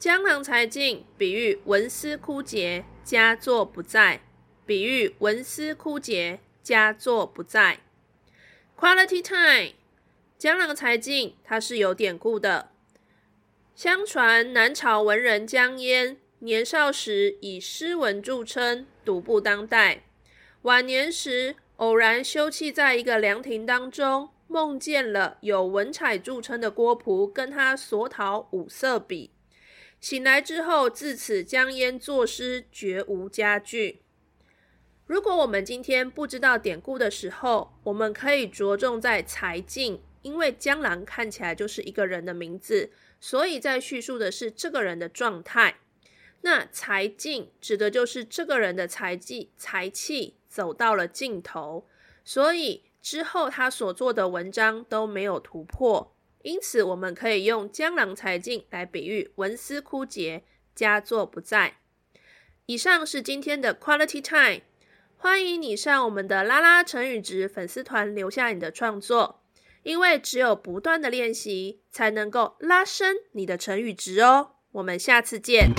江郎才尽，比喻文思枯竭，佳作不再。比喻文思枯竭，佳作不再。Quality time。江郎才尽，它是有典故的。相传南朝文人江淹年少时以诗文著称，独步当代。晚年时偶然休憩在一个凉亭当中，梦见了有文采著称的郭璞跟他索讨五色笔。醒来之后，自此江淹作诗绝无佳句。如果我们今天不知道典故的时候，我们可以着重在才尽。因为江郎看起来就是一个人的名字，所以在叙述的是这个人的状态。那才尽指的就是这个人的才技、才气走到了尽头，所以之后他所做的文章都没有突破。因此，我们可以用江郎才尽来比喻文思枯竭、佳作不在。以上是今天的 Quality Time，欢迎你上我们的拉拉成语值粉丝团留下你的创作。因为只有不断的练习，才能够拉伸你的成语值哦。我们下次见。